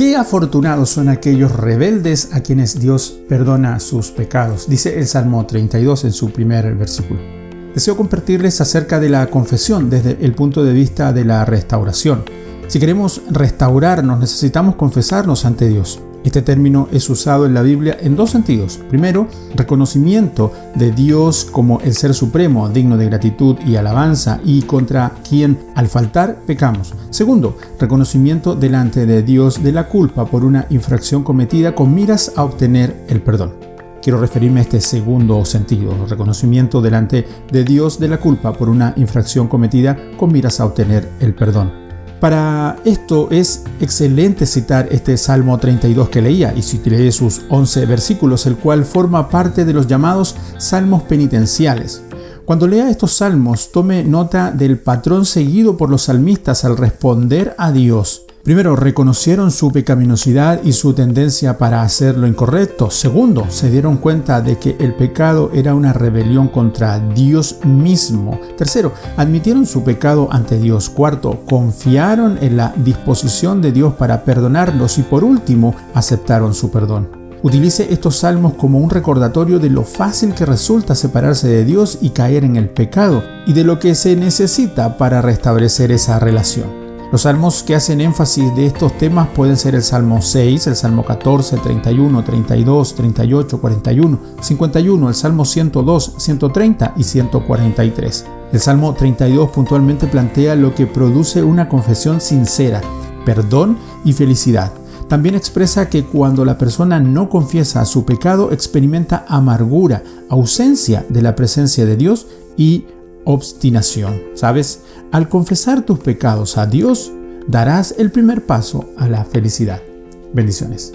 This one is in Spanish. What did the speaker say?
Qué afortunados son aquellos rebeldes a quienes Dios perdona sus pecados, dice el Salmo 32 en su primer versículo. Deseo compartirles acerca de la confesión desde el punto de vista de la restauración. Si queremos restaurarnos, necesitamos confesarnos ante Dios. Este término es usado en la Biblia en dos sentidos. Primero, reconocimiento de Dios como el Ser Supremo, digno de gratitud y alabanza, y contra quien al faltar pecamos. Segundo, reconocimiento delante de Dios de la culpa por una infracción cometida con miras a obtener el perdón. Quiero referirme a este segundo sentido, reconocimiento delante de Dios de la culpa por una infracción cometida con miras a obtener el perdón. Para esto es excelente citar este Salmo 32 que leía y lee sus 11 versículos, el cual forma parte de los llamados salmos penitenciales. Cuando lea estos salmos, tome nota del patrón seguido por los salmistas al responder a Dios. Primero, reconocieron su pecaminosidad y su tendencia para hacer lo incorrecto. Segundo, se dieron cuenta de que el pecado era una rebelión contra Dios mismo. Tercero, admitieron su pecado ante Dios. Cuarto, confiaron en la disposición de Dios para perdonarlos. Y por último, aceptaron su perdón. Utilice estos salmos como un recordatorio de lo fácil que resulta separarse de Dios y caer en el pecado y de lo que se necesita para restablecer esa relación. Los salmos que hacen énfasis de estos temas pueden ser el Salmo 6, el Salmo 14, 31, 32, 38, 41, 51, el Salmo 102, 130 y 143. El Salmo 32 puntualmente plantea lo que produce una confesión sincera, perdón y felicidad. También expresa que cuando la persona no confiesa su pecado experimenta amargura, ausencia de la presencia de Dios y obstinación. ¿Sabes? Al confesar tus pecados a Dios, darás el primer paso a la felicidad. Bendiciones.